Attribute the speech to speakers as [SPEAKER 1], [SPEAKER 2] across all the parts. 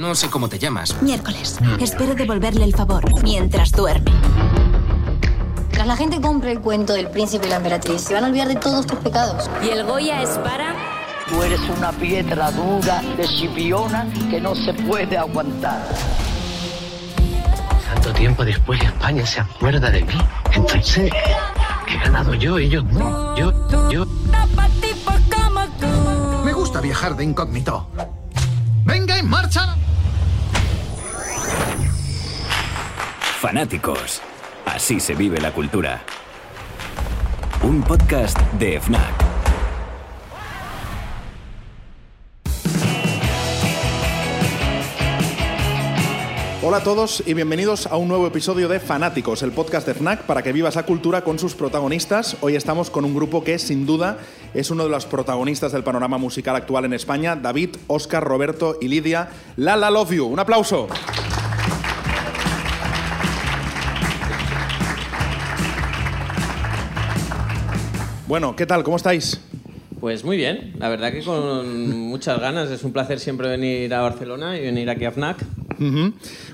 [SPEAKER 1] No sé cómo te llamas.
[SPEAKER 2] Miércoles. Espero devolverle el favor mientras duerme.
[SPEAKER 3] Tras la gente compre el cuento del príncipe y la emperatriz, se van a olvidar de todos tus pecados.
[SPEAKER 2] Y el Goya es para...
[SPEAKER 4] Tú eres una piedra dura de chipiona que no se puede aguantar.
[SPEAKER 5] Tanto tiempo después España se acuerda de mí. Entonces, he ganado yo, ellos no. Yo, yo.
[SPEAKER 6] Me gusta viajar de incógnito. ¡Venga, en marcha!
[SPEAKER 7] Fanáticos. Así se vive la cultura. Un podcast de FNAC.
[SPEAKER 8] Hola a todos y bienvenidos a un nuevo episodio de Fanáticos, el podcast de FNAC para que vivas la cultura con sus protagonistas. Hoy estamos con un grupo que sin duda es uno de los protagonistas del panorama musical actual en España, David, Oscar, Roberto y Lidia. Lala Love You, un aplauso. Bueno, ¿qué tal? ¿Cómo estáis?
[SPEAKER 9] Pues muy bien, la verdad que con muchas ganas. Es un placer siempre venir a Barcelona y venir aquí a FNAC.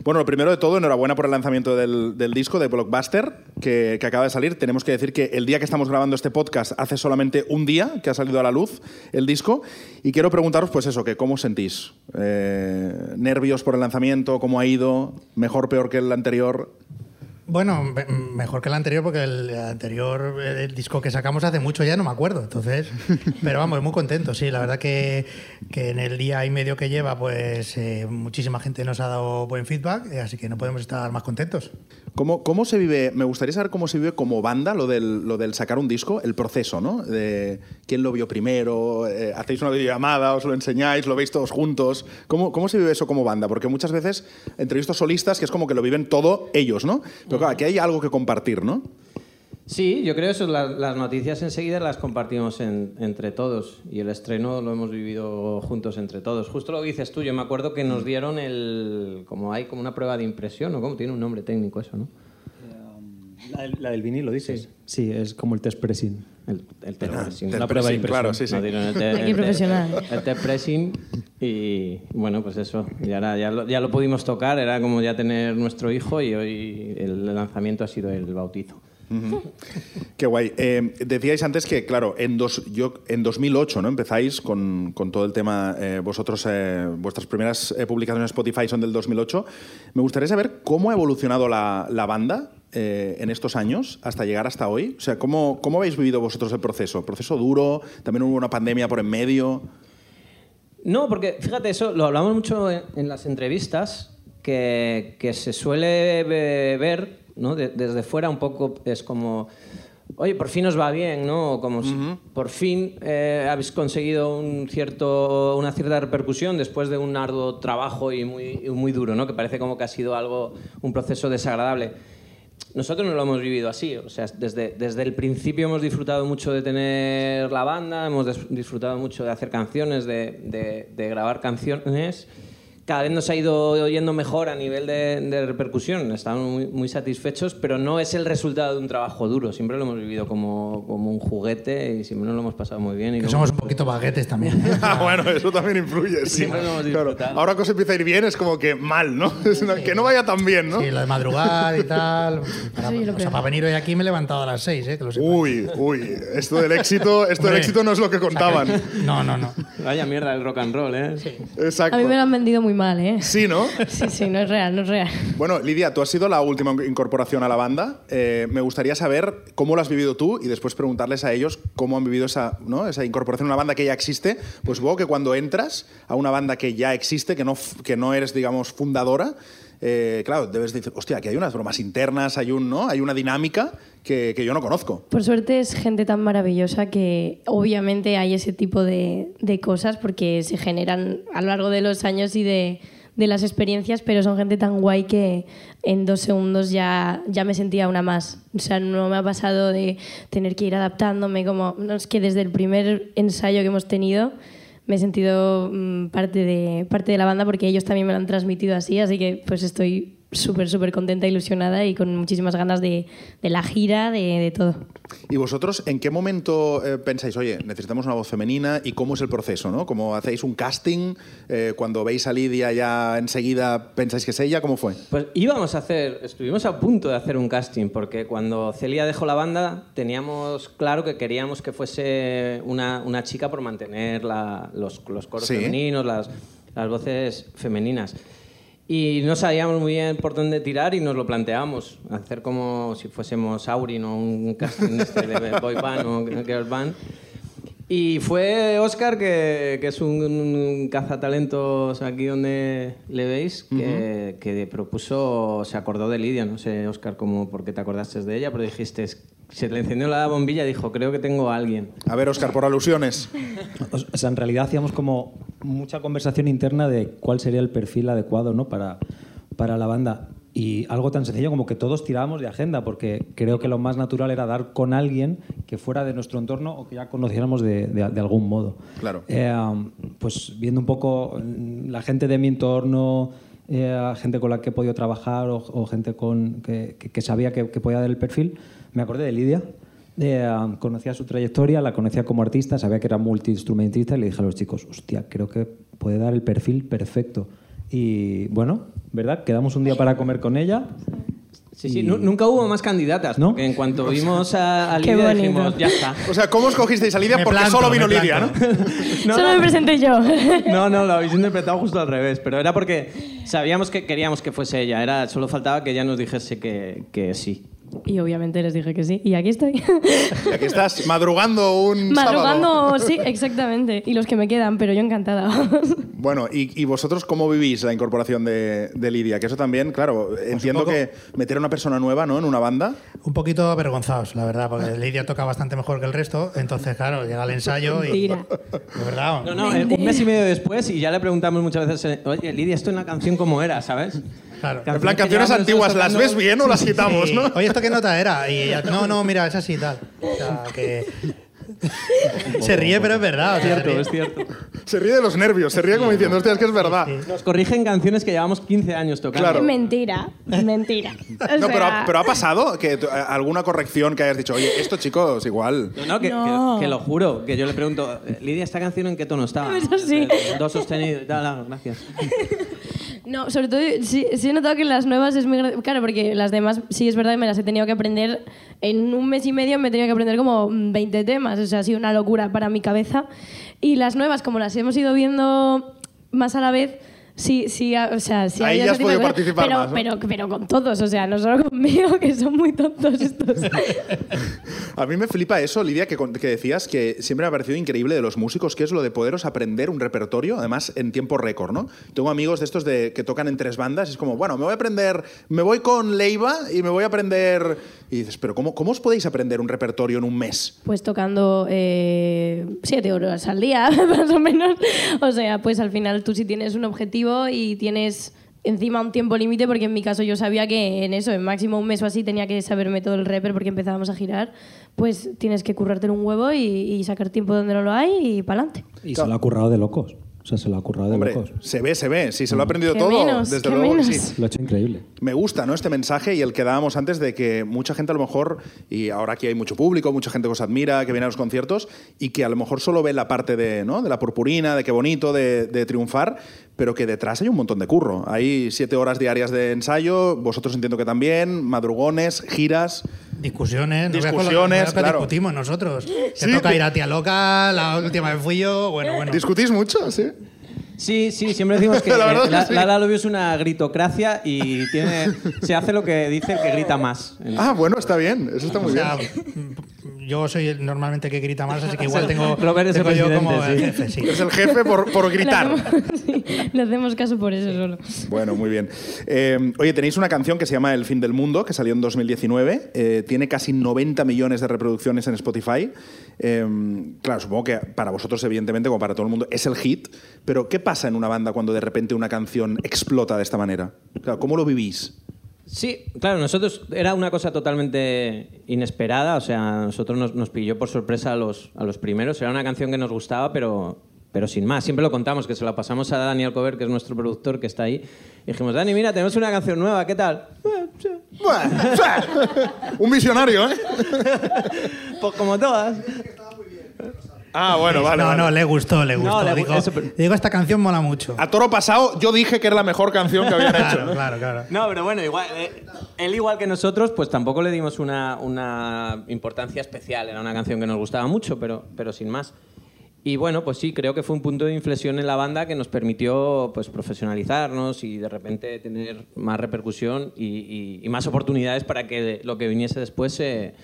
[SPEAKER 8] Bueno, lo primero de todo, enhorabuena por el lanzamiento del, del disco de Blockbuster que, que acaba de salir. Tenemos que decir que el día que estamos grabando este podcast hace solamente un día que ha salido a la luz el disco. Y quiero preguntaros, pues eso, que cómo os sentís. Eh, ¿Nervios por el lanzamiento? ¿Cómo ha ido? ¿Mejor, peor que el anterior?
[SPEAKER 10] Bueno, me- mejor que el anterior, porque el anterior el disco que sacamos hace mucho ya no me acuerdo. Entonces, pero vamos, muy contento, sí. La verdad que, que en el día y medio que lleva, pues eh, muchísima gente nos ha dado buen feedback, eh, así que no podemos estar más contentos.
[SPEAKER 8] ¿Cómo, ¿Cómo se vive? Me gustaría saber cómo se vive como banda lo del, lo del sacar un disco, el proceso, ¿no? De quién lo vio primero, eh, hacéis una videollamada, os lo enseñáis, lo veis todos juntos. ¿Cómo, ¿Cómo se vive eso como banda? Porque muchas veces entrevisto solistas que es como que lo viven todo ellos, ¿no? Pero claro, aquí hay algo que compartir, ¿no?
[SPEAKER 9] Sí, yo creo eso. la- las noticias enseguida las compartimos en- entre todos y el estreno lo hemos vivido juntos entre todos. Justo lo que dices tú, yo me acuerdo que nos dieron el. como hay como una prueba de impresión, ¿no? Como tiene un nombre técnico eso, ¿no?
[SPEAKER 11] La del, la del vinilo, dices. Sí. es como el test pressing.
[SPEAKER 9] El, el test
[SPEAKER 8] Ah,
[SPEAKER 9] pressing.
[SPEAKER 8] test
[SPEAKER 9] La prueba de
[SPEAKER 8] claro, sí, sí.
[SPEAKER 9] Dieron el te-
[SPEAKER 12] Aquí
[SPEAKER 9] el te-
[SPEAKER 12] profesional.
[SPEAKER 9] El test pressing y bueno, pues eso. Y ahora ya lo, ya lo pudimos tocar, era como ya tener nuestro hijo y hoy el lanzamiento ha sido el bautizo.
[SPEAKER 8] Qué guay. Eh, decíais antes que, claro, en, dos, yo, en 2008 ¿no? empezáis con, con todo el tema, eh, vosotros, eh, vuestras primeras eh, publicaciones en Spotify son del 2008. Me gustaría saber cómo ha evolucionado la, la banda eh, en estos años hasta llegar hasta hoy. O sea, ¿cómo, ¿cómo habéis vivido vosotros el proceso? ¿Proceso duro? ¿También hubo una pandemia por en medio?
[SPEAKER 9] No, porque fíjate, eso lo hablamos mucho en, en las entrevistas, que, que se suele ve- ver ¿no? De- desde fuera un poco, es como, oye, por fin os va bien, ¿no? Como si por fin eh, habéis conseguido un cierto, una cierta repercusión después de un arduo trabajo y muy, muy duro, ¿no? Que parece como que ha sido algo, un proceso desagradable. Nosotros no lo hemos vivido así, o sea, desde, desde el principio hemos disfrutado mucho de tener la banda, hemos disfrutado mucho de hacer canciones, de, de- de grabar canciones. Cada vez nos ha ido yendo mejor a nivel de, de repercusión, estamos muy, muy satisfechos, pero no es el resultado de un trabajo duro, siempre lo hemos vivido como, como un juguete y siempre nos lo hemos pasado muy bien. Y
[SPEAKER 10] Que somos un poquito baguetes también.
[SPEAKER 8] Ah, bueno, eso también influye. sí.
[SPEAKER 9] Siempre lo hemos
[SPEAKER 8] Claro,
[SPEAKER 9] disfrutado.
[SPEAKER 8] Ahora que os empieza a ir bien es como que mal, ¿no? Que no vaya tan bien, ¿no?
[SPEAKER 10] Sí, lo de madrugar y tal. Para,
[SPEAKER 12] Sí, lo
[SPEAKER 10] o sea,
[SPEAKER 12] peor.
[SPEAKER 10] para venir hoy aquí me he levantado a las seis, ¿eh? Que lo sepáis.
[SPEAKER 8] Uy, uy, esto del éxito, esto del éxito no es lo que contaban.
[SPEAKER 10] No, no, no.
[SPEAKER 9] Vaya mierda el rock and roll, ¿eh?
[SPEAKER 8] Exacto.
[SPEAKER 12] A mí me lo han vendido muy mal, ¿eh?
[SPEAKER 8] Sí, ¿no?
[SPEAKER 12] Sí, sí, no es real, no es real.
[SPEAKER 8] Bueno, Lidia, tú has sido la última incorporación a la banda. Eh, me gustaría saber cómo lo has vivido tú y después preguntarles a ellos cómo han vivido esa, ¿no? esa incorporación a una banda que ya existe. Pues supongo que cuando entras a una banda que ya existe, que no, que no eres, digamos, fundadora, eh, claro, debes decir, hostia, que hay unas bromas internas, hay, un, ¿no? hay una dinámica que, que yo no conozco.
[SPEAKER 12] Por suerte es gente tan maravillosa que obviamente hay ese tipo de, de cosas porque se generan a lo largo de los años y de, de las experiencias, pero son gente tan guay que en dos segundos ya, ya me sentía una más. O sea, no me ha pasado de tener que ir adaptándome como... No, es que desde el primer ensayo que hemos tenido me he sentido mm, parte, de, parte de la banda porque ellos también me lo han transmitido así, así que pues estoy súper, súper contenta, ilusionada y con muchísimas ganas de, de la gira, de, de todo.
[SPEAKER 8] ¿Y vosotros en qué momento eh, pensáis, oye, necesitamos una voz femenina y cómo es el proceso? ¿no? ¿Cómo hacéis un casting? Eh, cuando veis a Lidia ya enseguida pensáis que es ella, ¿cómo fue?
[SPEAKER 9] Pues íbamos a hacer, estuvimos a punto de hacer un casting, porque cuando Celia dejó la banda teníamos claro que queríamos que fuese una, una chica por mantener la- los, los coros
[SPEAKER 8] Sí.
[SPEAKER 9] femeninos, las, las voces femeninas. Y no sabíamos muy bien por dónde tirar y nos lo planteamos, hacer como si fuésemos Aurin o un casting este de boy band o girl band. Y fue Oscar, que, que es un, un cazatalentos aquí donde le veis, que, que propuso, se acordó de Lidia. No sé, Oscar, cómo, por qué te acordaste de ella, pero dijiste, se le encendió la bombilla y dijo, creo que tengo a alguien.
[SPEAKER 8] A ver, Oscar, por alusiones.
[SPEAKER 11] O sea, en realidad hacíamos como mucha conversación interna de cuál sería el perfil adecuado ¿no? para, para la banda. Y algo tan sencillo como que todos tirábamos de agenda, porque creo que lo más natural era dar con alguien que fuera de nuestro entorno o que ya conociéramos de, de- de algún modo.
[SPEAKER 8] Claro.
[SPEAKER 11] Eh, pues viendo un poco mm, la gente de mi entorno, eh, gente con la que he podido trabajar o, o gente con, que, que- que sabía que, que podía dar el perfil, me acordé de Lidia. Eh, conocía su trayectoria, la conocía como artista, sabía que era multiinstrumentista y le dije a los chicos, hostia, creo que puede dar el perfil perfecto. Y bueno, ¿verdad? Quedamos un día para comer con ella.
[SPEAKER 9] Sí, sí, nu- nunca hubo más candidatas, porque en cuanto vimos a, a Lidia dijimos, ya está.
[SPEAKER 8] O sea, ¿cómo escogisteis a Lidia?
[SPEAKER 10] Me
[SPEAKER 8] Porque
[SPEAKER 10] planto,
[SPEAKER 8] solo vino Lidia, ¿no?
[SPEAKER 9] No,
[SPEAKER 12] Solo
[SPEAKER 9] no.
[SPEAKER 12] me presenté yo.
[SPEAKER 9] No, no, lo habéis interpretado justo al revés, pero era porque sabíamos que queríamos que fuese ella, era, solo faltaba que ella nos dijese que, que sí.
[SPEAKER 12] Y obviamente les dije que sí. Y aquí estoy.
[SPEAKER 8] Y aquí estás, madrugando un sábado.
[SPEAKER 12] Madrugando, sí, exactamente. Y los que me quedan, pero yo encantada.
[SPEAKER 8] Bueno, ¿y, y vosotros cómo vivís la incorporación de, de Lidia? Que eso también, claro, entiendo
[SPEAKER 10] poco-
[SPEAKER 8] que meter a una persona nueva ¿no? en una banda...
[SPEAKER 10] Un poquito avergonzados, la verdad, porque Lidia toca bastante mejor que el resto, entonces, claro, llega el ensayo y...
[SPEAKER 12] Mentira.
[SPEAKER 10] De verdad.
[SPEAKER 9] No, no, un mes y medio después y ya le preguntamos muchas veces, eh, oye, Lidia, esto en la canción cómo era, ¿sabes?
[SPEAKER 10] Claro.
[SPEAKER 8] En plan, canciones antiguas, ¿las ves bien o las quitamos,
[SPEAKER 10] Sí.
[SPEAKER 8] no?
[SPEAKER 10] Oye, ¿esto qué nota era? Y ella, no, no, mira, es así y tal. O sea, que... se ríe, pero es verdad. o sea, se ríe.
[SPEAKER 9] es cierto.
[SPEAKER 8] Se ríe de los nervios, se ríe como diciendo, hostia, es que es verdad.
[SPEAKER 9] Nos corrigen canciones que llevamos 15 años tocando.
[SPEAKER 8] Claro.
[SPEAKER 12] Mentira, mentira. O
[SPEAKER 8] No, pero,
[SPEAKER 12] sea,
[SPEAKER 8] pero ha pasado que tú- alguna corrección que hayas dicho, oye, esto chicos, igual.
[SPEAKER 9] No, no, que,
[SPEAKER 12] No.
[SPEAKER 9] que- que lo juro, que yo le pregunto, eh, Lidia, ¿esta canción en qué tono estaba?
[SPEAKER 12] Eso sí.
[SPEAKER 9] Eh, Do sostenido y tal, ah, gracias.
[SPEAKER 12] No, sobre todo sí, sí he notado que las nuevas es muy... Claro, porque las demás sí es verdad que me las he tenido que aprender. En un mes y medio me he tenido que aprender como 20 temas. O sea, ha sido una locura para mi cabeza. Y las nuevas, como las hemos ido viendo más a la vez... Sí, sí, o sea, sí
[SPEAKER 8] Ahí ya has podido participar
[SPEAKER 12] pero,
[SPEAKER 8] más, ¿no?
[SPEAKER 12] pero, pero con todos, o sea, no solo conmigo, que son muy tontos estos.
[SPEAKER 8] A mí me flipa eso, Lidia, que, que decías que siempre me ha parecido increíble de los músicos, que es lo de poderos aprender un repertorio, además en tiempo récord, ¿no? Tengo amigos de estos de, que tocan en tres bandas, y es como, bueno, me voy a aprender, me voy con Leiva y me voy a aprender... Y dices, pero ¿cómo, cómo os podéis aprender un repertorio en un mes?
[SPEAKER 12] Pues tocando eh, siete horas al día, más o menos. O sea, pues al final tú sí tienes un objetivo y tienes encima un tiempo límite, porque en mi caso yo sabía que en eso, en máximo un mes o así, tenía que saberme todo el reper porque empezábamos a girar. Pues tienes que currártelo un huevo y, y sacar tiempo donde no lo hay y para adelante.
[SPEAKER 11] Y se lo ha currado de locos. O sea, se lo ha currado de
[SPEAKER 8] Hombre,
[SPEAKER 11] locos.
[SPEAKER 8] se ve, se ve, sí, se lo ha aprendido
[SPEAKER 12] Qué
[SPEAKER 8] todo,
[SPEAKER 12] menos,
[SPEAKER 8] desde
[SPEAKER 12] qué
[SPEAKER 8] luego que
[SPEAKER 12] menos.
[SPEAKER 8] sí.
[SPEAKER 11] Lo ha hecho increíble.
[SPEAKER 8] Me gusta ¿no? este mensaje y el que dábamos antes de que mucha gente a lo mejor, y ahora aquí hay mucho público, mucha gente que os admira, que viene a los conciertos, y que a lo mejor solo ve la parte de, ¿no? de la purpurina, de qué bonito, de, de triunfar, pero que detrás hay un montón de curro. Hay siete horas diarias de ensayo, vosotros entiendo que también, madrugones, giras.
[SPEAKER 10] Discusiones,
[SPEAKER 8] Discusiones,
[SPEAKER 10] no
[SPEAKER 8] claro.
[SPEAKER 10] discutimos nosotros. Se
[SPEAKER 8] Sí,
[SPEAKER 10] toca ir a tía loca, la última vez fui yo, bueno, bueno.
[SPEAKER 8] ¿Discutís mucho? Sí.
[SPEAKER 9] Sí, sí, siempre decimos que
[SPEAKER 8] La
[SPEAKER 9] eh, la,
[SPEAKER 8] sí.
[SPEAKER 9] la La es una gritocracia y tiene, se hace lo que dice el que grita más.
[SPEAKER 8] Ah, bueno, está bien, eso está muy
[SPEAKER 10] O sea,
[SPEAKER 8] bien.
[SPEAKER 10] yo soy el- normalmente el que grita más, así que igual tengo,
[SPEAKER 9] Robert es el
[SPEAKER 10] tengo yo
[SPEAKER 9] presidente,
[SPEAKER 10] como el
[SPEAKER 9] sí.
[SPEAKER 10] jefe, sí.
[SPEAKER 8] Es el jefe por, por gritar.
[SPEAKER 12] Sí, le hacemos caso por eso solo.
[SPEAKER 8] Bueno, muy bien. Eh, oye, tenéis una canción que se llama El fin del mundo, que salió en 2019. eh, tiene casi 90 millones de reproducciones en Spotify. Eh, claro, supongo que para vosotros, evidentemente, como para todo el mundo, es el hit. Pero, ¿qué pasa en una banda cuando de repente una canción explota de esta manera? Claro, ¿Cómo lo vivís?
[SPEAKER 9] Sí, claro, nosotros era una cosa totalmente inesperada, o sea, a nosotros nos, nos pilló por sorpresa a los, a los primeros. Era una canción que nos gustaba, pero, pero sin más. Siempre lo contamos, que se lo pasamos a Dani Alcover, que es nuestro productor, que está ahí. Y dijimos, Dani, mira, tenemos una canción nueva, ¿qué tal?
[SPEAKER 8] Un visionario, ¿eh?
[SPEAKER 9] Pues como todas.
[SPEAKER 8] Ah, bueno, vale.
[SPEAKER 10] No,
[SPEAKER 8] vale.
[SPEAKER 10] no, le gustó, le gustó.
[SPEAKER 9] le gu-
[SPEAKER 10] digo,
[SPEAKER 9] eso, pero-
[SPEAKER 10] digo, esta canción mola mucho.
[SPEAKER 8] A toro pasado, yo dije que era la mejor canción que habían hecho.
[SPEAKER 10] Claro,
[SPEAKER 8] ¿no?
[SPEAKER 10] claro, claro.
[SPEAKER 9] No, pero bueno, igual, eh, él igual que nosotros, pues tampoco le dimos una, una importancia especial. Era una canción que nos gustaba mucho, pero, pero sin más. Y bueno, pues sí, creo que fue un punto de inflexión en la banda que nos permitió pues, profesionalizarnos y de repente tener más repercusión y, más oportunidades para que lo que viniese después se,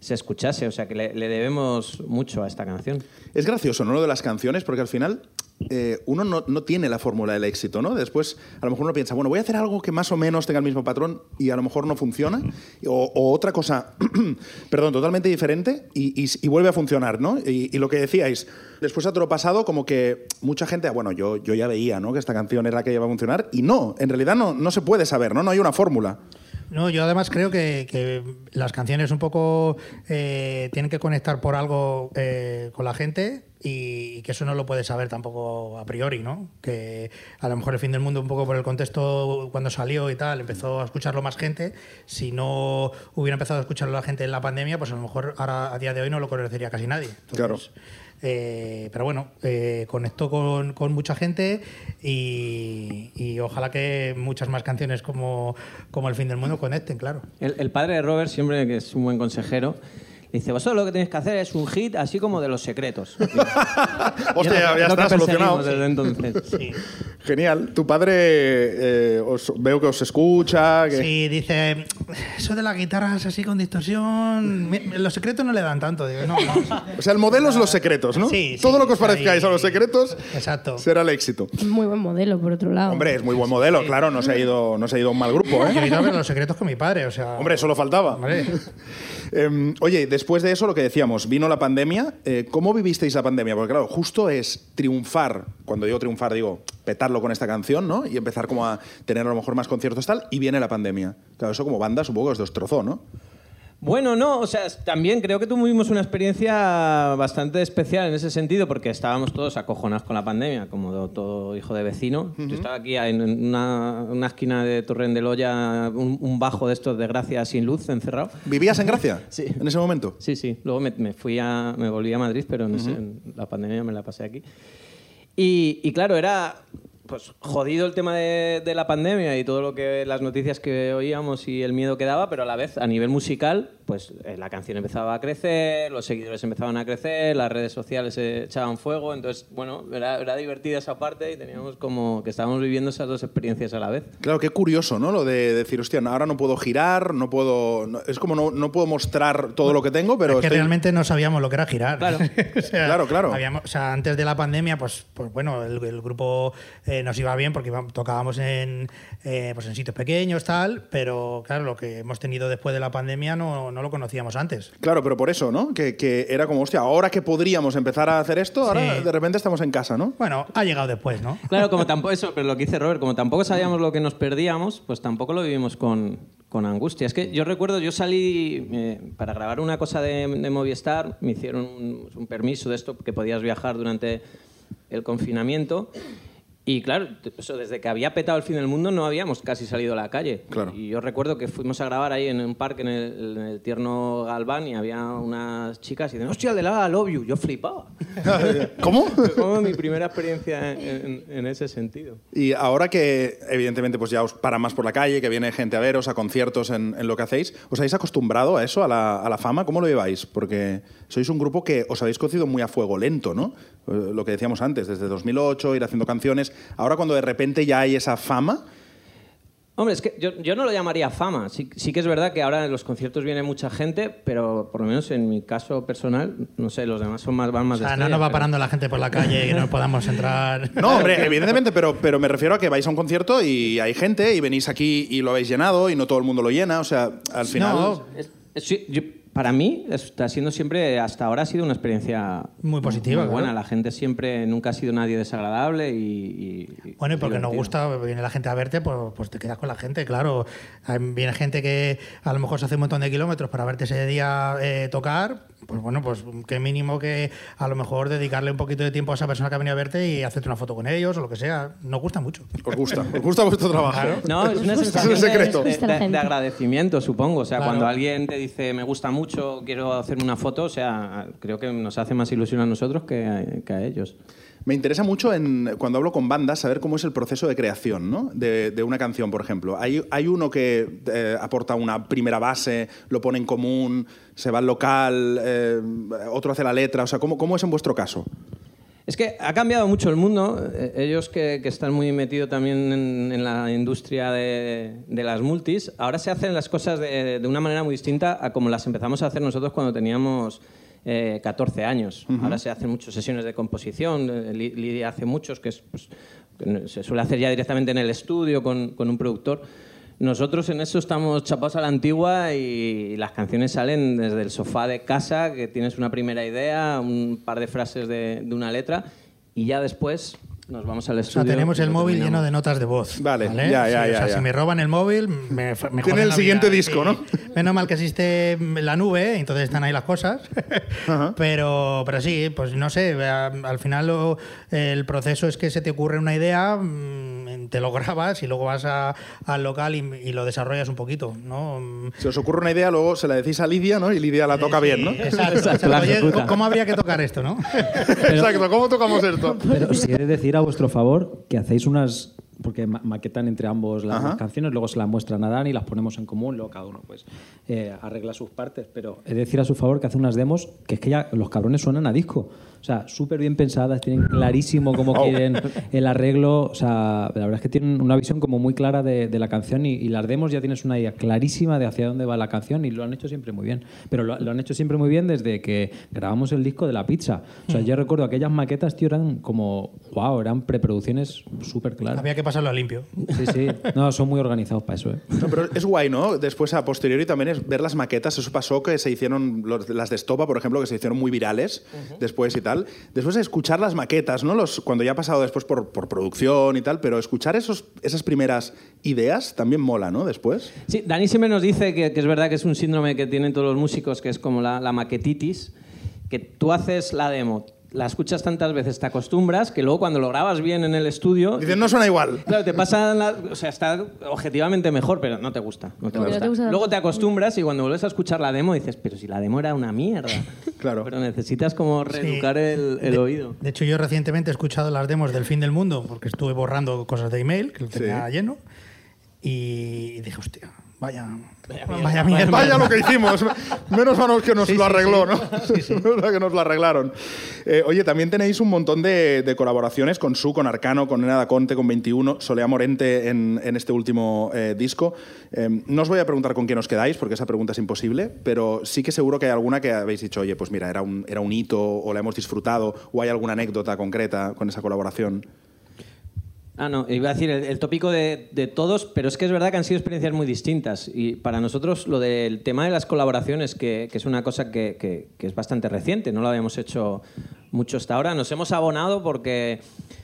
[SPEAKER 9] se escuchase. O sea que le debemos mucho a esta canción.
[SPEAKER 8] Es gracioso, ¿no? Lo de las canciones, porque al final eh, uno no, no tiene la fórmula del éxito, ¿no? Después, a lo mejor uno piensa, bueno, voy a hacer algo que más o menos tenga el mismo patrón y a lo mejor no funciona, o, otra cosa, perdón, totalmente diferente y, y- vuelve a funcionar, ¿no? Y, lo que decíais, después a todo pasado, como que mucha gente, ah, bueno, yo, yo ya veía, ¿no? Que esta canción era la que iba a funcionar y no, en realidad no, no se puede saber, ¿no? No hay una fórmula.
[SPEAKER 10] No, yo además creo que, que las canciones un poco eh, tienen que conectar por algo eh, con la gente y, que eso no lo puedes saber tampoco a priori, ¿no? Que a lo mejor el fin del mundo un poco por el contexto cuando salió y tal, empezó a escucharlo más gente. Si no hubiera empezado a escucharlo la gente en la pandemia, pues a lo mejor ahora a día de hoy no lo conocería casi nadie. Entonces,
[SPEAKER 8] Claro.
[SPEAKER 10] Eh, pero bueno, eh, conectó con, con mucha gente y, y ojalá que muchas más canciones como, como El fin del mundo conecten, claro.
[SPEAKER 9] El, el padre de Robert, siempre que es un buen consejero, dice, vosotros lo que tenéis que hacer es un hit así como de los secretos.
[SPEAKER 8] Hostia, ya, está solucionado.
[SPEAKER 9] desde entonces.
[SPEAKER 10] Sí.
[SPEAKER 8] Genial. Tu padre, eh, os- veo que os escucha. Que...
[SPEAKER 10] Sí, dice, eso de las guitarras así con distorsión, los secretos no le dan tanto. Digo, no, no.
[SPEAKER 8] O sea, el modelo es los secretos, ¿no?
[SPEAKER 10] Sí, sí,
[SPEAKER 8] Todo lo que os
[SPEAKER 10] ahí-
[SPEAKER 8] parezcáis a los secretos
[SPEAKER 10] Exacto.
[SPEAKER 8] será el éxito.
[SPEAKER 12] Muy buen modelo, por otro lado.
[SPEAKER 8] Hombre, es muy buen modelo, claro, no se ha ido, no se ha ido a un mal grupo,
[SPEAKER 10] Yo he
[SPEAKER 8] ¿eh?
[SPEAKER 10] ido a ver los secretos con mi padre, o sea...
[SPEAKER 8] Hombre, solo faltaba.
[SPEAKER 10] Hombre.
[SPEAKER 8] Eh, oye, después de eso, lo que decíamos, vino la pandemia. Eh, ¿Cómo vivisteis la pandemia? Porque claro, justo es triunfar, cuando digo triunfar, digo petarlo con esta canción, ¿no? Y empezar como a tener a lo mejor más conciertos tal, y viene la pandemia. Claro, eso como banda supongo que os destrozó, ¿no?
[SPEAKER 9] Bueno, no, o sea, también creo que tuvimos una experiencia bastante especial en ese sentido, porque estábamos todos acojonados con la pandemia, como do- todo hijo de vecino. Yo estaba aquí en una, una esquina de Torrent de Loya, un, un bajo de estos de Gracia sin luz, encerrado.
[SPEAKER 8] ¿Vivías en Gracia?
[SPEAKER 9] Sí.
[SPEAKER 8] En ese momento.
[SPEAKER 9] Sí, sí. Luego me, me fui a, me volví a Madrid, pero en ese- en la pandemia me la pasé aquí. Y, y claro, era pues jodido el tema de, de la pandemia y todo lo que las noticias que oíamos y el miedo que daba, pero a la vez a nivel musical, pues eh, la canción empezaba a crecer, los seguidores empezaban a crecer, las redes sociales se echaban fuego, entonces bueno, era, era divertida esa parte y teníamos como que estábamos viviendo esas dos experiencias a la vez.
[SPEAKER 8] Claro, qué curioso, ¿no? Lo de decir, hostia, ahora no puedo girar, no puedo. no- es como no, no puedo mostrar todo lo que tengo, pero.
[SPEAKER 10] es que
[SPEAKER 8] estoy-
[SPEAKER 10] realmente no sabíamos lo que era girar.
[SPEAKER 9] Claro.
[SPEAKER 10] O sea,
[SPEAKER 8] Claro, claro.
[SPEAKER 10] habíamos- o sea, antes de la pandemia, pues, pues bueno, el, el grupo eh, nos iba bien porque tocábamos en, eh, pues en sitios pequeños, tal, pero claro, lo que hemos tenido después de la pandemia no, no lo conocíamos antes.
[SPEAKER 8] Claro, pero por eso, ¿no? Que, que era como, hostia, ahora que podríamos empezar a hacer esto, ahora
[SPEAKER 10] Sí.
[SPEAKER 8] de repente estamos en casa, ¿no?
[SPEAKER 10] Bueno, ha llegado después, ¿no?
[SPEAKER 9] Claro, como tampoco eso, pero lo que dice Robert, como tampoco sabíamos lo que nos perdíamos, pues tampoco lo vivimos con, con angustia. Es que yo recuerdo, yo salí eh, para grabar una cosa de, de Movistar, me hicieron un, un permiso de esto, que podías viajar durante el confinamiento. Y claro, eso, desde que había petado el fin del mundo no habíamos casi salido a la calle.
[SPEAKER 8] Claro.
[SPEAKER 9] Y yo recuerdo que fuimos a grabar ahí en un parque en el, en el tierno Galván y había unas chicas y dicen, hostia, de la I Love You. Yo flipaba.
[SPEAKER 8] ¿Cómo?
[SPEAKER 9] Como mi primera experiencia en, en- en ese sentido.
[SPEAKER 8] Y ahora que, evidentemente, pues ya os para más por la calle, que viene gente a veros, a conciertos en, en lo que hacéis, ¿os habéis acostumbrado a eso, a la, a la fama? ¿Cómo lo lleváis? Porque sois un grupo que os habéis cocido muy a fuego lento, ¿no? Eh, Lo que decíamos antes, desde 2008, ir haciendo canciones. Ahora, cuando de repente ya hay esa fama,
[SPEAKER 9] Hombre, es que yo, yo no lo llamaría fama. Sí, sí que es verdad que ahora en los conciertos viene mucha gente, pero por lo menos en mi caso personal, no sé, los demás son más, van más
[SPEAKER 10] O
[SPEAKER 9] de
[SPEAKER 10] sea, no nos va
[SPEAKER 9] pero-
[SPEAKER 10] parando la gente por la calle y no podamos entrar.
[SPEAKER 8] No, hombre, evidentemente, pero, pero me refiero a que vais a un concierto y hay gente y venís aquí y lo habéis llenado y no todo el mundo lo llena. O sea, al final.
[SPEAKER 10] No,
[SPEAKER 9] Es- es- sí, yo- para mí está siendo siempre, hasta ahora ha sido una experiencia
[SPEAKER 10] Muy positiva,
[SPEAKER 9] muy buena.
[SPEAKER 10] claro.
[SPEAKER 9] La gente siempre, nunca ha sido nadie desagradable y... y-
[SPEAKER 10] Bueno, y porque nos gusta, viene la gente a verte, pues, pues te quedas con la gente, claro. Viene gente que a lo mejor se hace un montón de kilómetros para verte ese día eh, tocar, pues bueno, pues qué mínimo que a lo mejor dedicarle un poquito de tiempo a esa persona que ha venido a verte y hacerte una foto con ellos o lo que sea. Nos gusta mucho.
[SPEAKER 8] Os gusta, os gusta vuestro trabajo.
[SPEAKER 9] No, es una sensación
[SPEAKER 8] es el secreto.
[SPEAKER 9] de, de- de agradecimiento, supongo. O sea,
[SPEAKER 10] Claro.
[SPEAKER 9] cuando alguien te dice me gusta mucho, quiero hacerme una foto, o sea, creo que nos hace más ilusión a nosotros que a, que a ellos.
[SPEAKER 8] Me interesa mucho cuando hablo con bandas saber cómo es el proceso de creación ¿no? de, una canción, por ejemplo. Hay, uno que eh, aporta una primera base, lo pone en común, se va al local, eh, otro hace la letra. O sea, ¿cómo, ¿cómo es en vuestro caso?
[SPEAKER 9] Es que ha cambiado mucho el mundo. Eh, Ellos que, están muy metidos también en, la industria de, de las multis, ahora se hacen las cosas de, de una manera muy distinta a como las empezamos a hacer nosotros cuando teníamos eh, 14 años. Ahora se hacen muchas sesiones de composición. eh, Li- Lidia hace muchos, que es, pues, se suele hacer ya directamente en el estudio con, con un productor. Nosotros en eso estamos chapados a la antigua y las canciones salen desde el sofá de casa, que tienes una primera idea, un par de frases de, de una letra y ya después nos vamos al
[SPEAKER 10] O
[SPEAKER 9] estudio.
[SPEAKER 10] sea, tenemos el móvil
[SPEAKER 9] terminamos.
[SPEAKER 10] lleno de notas de voz.
[SPEAKER 8] Vale, ya, ya,
[SPEAKER 10] Sí,
[SPEAKER 8] ya,
[SPEAKER 10] O sea,
[SPEAKER 8] ya.
[SPEAKER 10] si me roban el móvil, me, me
[SPEAKER 8] Tiene el
[SPEAKER 10] la
[SPEAKER 8] siguiente
[SPEAKER 10] vida.
[SPEAKER 8] disco, ¿no?
[SPEAKER 10] Menos mal que existe la nube, entonces están ahí las cosas. pero, pero sí, pues no sé, al final lo- el proceso es que se te ocurre una idea, mm, te lo grabas y luego vas a- al local y, y lo desarrollas un poquito, ¿no?
[SPEAKER 8] Si os ocurre una idea, luego se la decís a Lidia, ¿no? Y Lidia la toca bien, ¿no?
[SPEAKER 10] Exacto,
[SPEAKER 9] Exacto,
[SPEAKER 10] Oye. ¿cómo habría que tocar esto, no?
[SPEAKER 8] Exacto, ¿cómo tocamos esto?
[SPEAKER 11] Pero si he de decir a vuestro favor que hacéis unas. Porque ma- maquetan entre ambos las,
[SPEAKER 8] Ajá.
[SPEAKER 11] canciones, luego se las muestran a Dani, las ponemos en común, luego cada uno pues eh, arregla sus partes. Pero he de decir a su favor que hace unas demos que es que ya los cabrones suenan a disco. O sea, súper bien pensadas, tienen clarísimo cómo
[SPEAKER 8] Oh.
[SPEAKER 11] quieren el arreglo. O sea, la verdad es que tienen una visión como muy clara de, de la canción y, y las demos ya tienes una idea clarísima de hacia dónde va la canción y lo han hecho siempre muy bien. Pero lo, lo han hecho siempre muy bien desde que grabamos el disco de la pizza. O sea, yo recuerdo aquellas maquetas, tío, eran como, wow, eran preproducciones súper claras.
[SPEAKER 10] Había que pasarlo a limpio.
[SPEAKER 11] Sí, sí. No, son muy organizados para eso, ¿eh?
[SPEAKER 8] No, pero es guay, ¿no? Después, a posteriori, también es ver las maquetas. Eso pasó que se hicieron, los- las de Estopa, por ejemplo, que se hicieron muy virales después y tal. Después escuchar las maquetas, ¿no? Los, cuando ya ha pasado después por, producción y tal, pero escuchar esos, esas primeras ideas también mola, ¿no? Después.
[SPEAKER 9] Sí, Dani siempre nos dice que, que es verdad que es un síndrome que tienen todos los músicos, que es como la, la maquetitis, que tú haces la demo, la escuchas tantas veces, te acostumbras, que luego cuando lo grabas bien en el estudio...
[SPEAKER 8] Dicen, no suena igual.
[SPEAKER 9] Claro, te pasa, la- o sea, está objetivamente mejor, pero no te gusta. No te gusta.
[SPEAKER 12] te gusta
[SPEAKER 9] Luego te acostumbras y cuando vuelves a escuchar la demo dices, pero si la demo era una mierda.
[SPEAKER 8] Claro.
[SPEAKER 9] Pero necesitas como reeducar el, el
[SPEAKER 10] de,
[SPEAKER 9] oído.
[SPEAKER 10] De hecho, yo recientemente he escuchado las demos del fin del mundo porque estuve borrando cosas de email, que lo tenía
[SPEAKER 8] Sí.
[SPEAKER 10] lleno, y dije, hostia, vaya, vaya mierda.
[SPEAKER 8] Vaya lo que hicimos. Menos mal que nos
[SPEAKER 10] Sí,
[SPEAKER 8] lo arregló,
[SPEAKER 10] sí.
[SPEAKER 8] ¿no?
[SPEAKER 10] Sí, sí.
[SPEAKER 8] Menos mal que nos lo arreglaron. Eh, oye, también tenéis un montón de, de colaboraciones con Su, con Arcano, con Nena da Conte, con 21, Solea Morente en, en este último eh, disco. Eh, no os voy a preguntar con quién os quedáis, porque esa pregunta es imposible, pero sí que seguro que hay alguna que habéis dicho, oye, pues mira, era un, era un hito, o la hemos disfrutado, o hay alguna anécdota concreta con esa colaboración.
[SPEAKER 9] Ah, no, iba a decir el, el tópico de, de todos, pero es que es verdad que han sido experiencias muy distintas. Y para nosotros lo del tema de las colaboraciones, que, que es una cosa que, que- que es bastante reciente, no lo habíamos hecho mucho hasta ahora, nos hemos abonado porque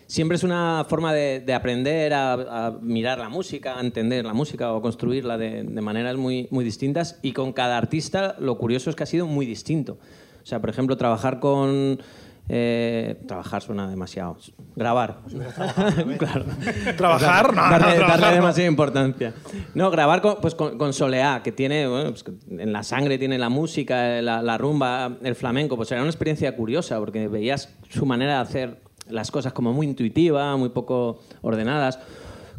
[SPEAKER 9] siempre es una forma de, de aprender a, a mirar la música, a entender la música o construirla de, de maneras muy, muy distintas. Y con cada artista lo curioso es que ha sido muy distinto. O sea, por ejemplo, trabajar con... eh, trabajar suena demasiado. Grabar. claro.
[SPEAKER 8] ¿Trabajar? No, no,
[SPEAKER 9] darle,
[SPEAKER 8] trabajar
[SPEAKER 9] darle
[SPEAKER 8] no.
[SPEAKER 9] demasiada importancia. No, grabar con, pues con, con Soleá, que tiene, bueno, pues en la sangre tiene la música, la, la rumba, el flamenco, pues era una experiencia curiosa, porque veías su manera de hacer las cosas como muy intuitiva, muy poco ordenadas.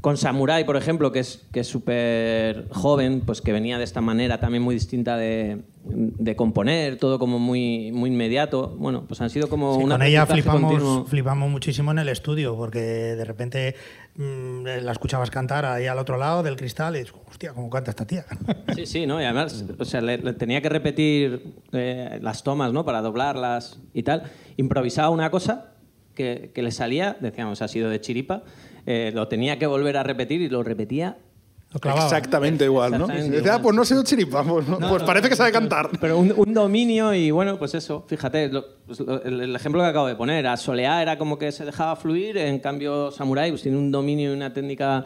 [SPEAKER 9] Con Samurai, por ejemplo, que es que es súper joven, pues que venía de esta manera también muy distinta de, de componer, todo como muy, muy inmediato. Bueno, pues han sido como
[SPEAKER 10] Sí,
[SPEAKER 9] un
[SPEAKER 10] con ella flipamos,
[SPEAKER 9] continuo.
[SPEAKER 10] flipamos muchísimo en el estudio, porque de repente mm, la escuchabas cantar ahí al otro lado del cristal y dices, hostia, ¿cómo canta esta tía?
[SPEAKER 9] Sí, sí, ¿no? Y además, o sea, le, le tenía que repetir eh, las tomas, ¿no? Para doblarlas y tal. Improvisaba una cosa que, que le salía, decíamos, ha sido de chiripa, eh, lo tenía que volver a repetir y lo repetía.
[SPEAKER 8] Exactamente igual, ¿no?
[SPEAKER 9] Exactamente
[SPEAKER 8] Dice, ah, pues no sé un chiripamos, ¿no? pues parece que sabe cantar.
[SPEAKER 9] Pero un, un dominio y bueno, pues eso, fíjate, lo- pues lo- el, el ejemplo que acabo de poner, a Soleá era como que se dejaba fluir, en cambio Samurai pues tiene un dominio y una técnica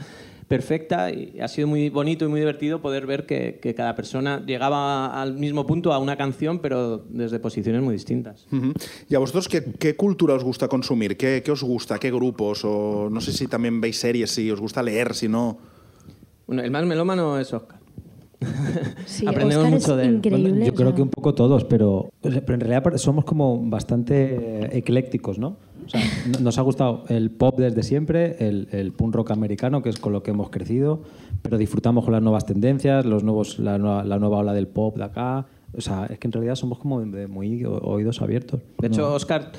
[SPEAKER 9] perfecta y ha sido muy bonito y muy divertido poder ver que, que cada persona llegaba al mismo punto a una canción, pero desde posiciones muy distintas.
[SPEAKER 8] ¿Y a vosotros qué, qué cultura os gusta consumir? ¿Qué, qué os gusta? ¿Qué grupos? O no sé si también veis series, si os gusta leer, si no.
[SPEAKER 9] Bueno, el más melómano es Oscar.
[SPEAKER 12] Sí,
[SPEAKER 9] Aprendemos
[SPEAKER 12] Oscar es
[SPEAKER 9] mucho de él.
[SPEAKER 12] increíble.
[SPEAKER 11] Bueno, yo creo que un poco todos, pero, pero en realidad somos como bastante eclécticos, ¿no? O sea, n- nos ha gustado el pop desde siempre, el, el punk rock americano, que es con lo que hemos crecido, pero disfrutamos con las nuevas tendencias, los nuevos, la, nueva, la nueva ola del pop de acá. O sea, es que en realidad somos como de muy oídos abiertos.
[SPEAKER 9] De hecho. Oscar,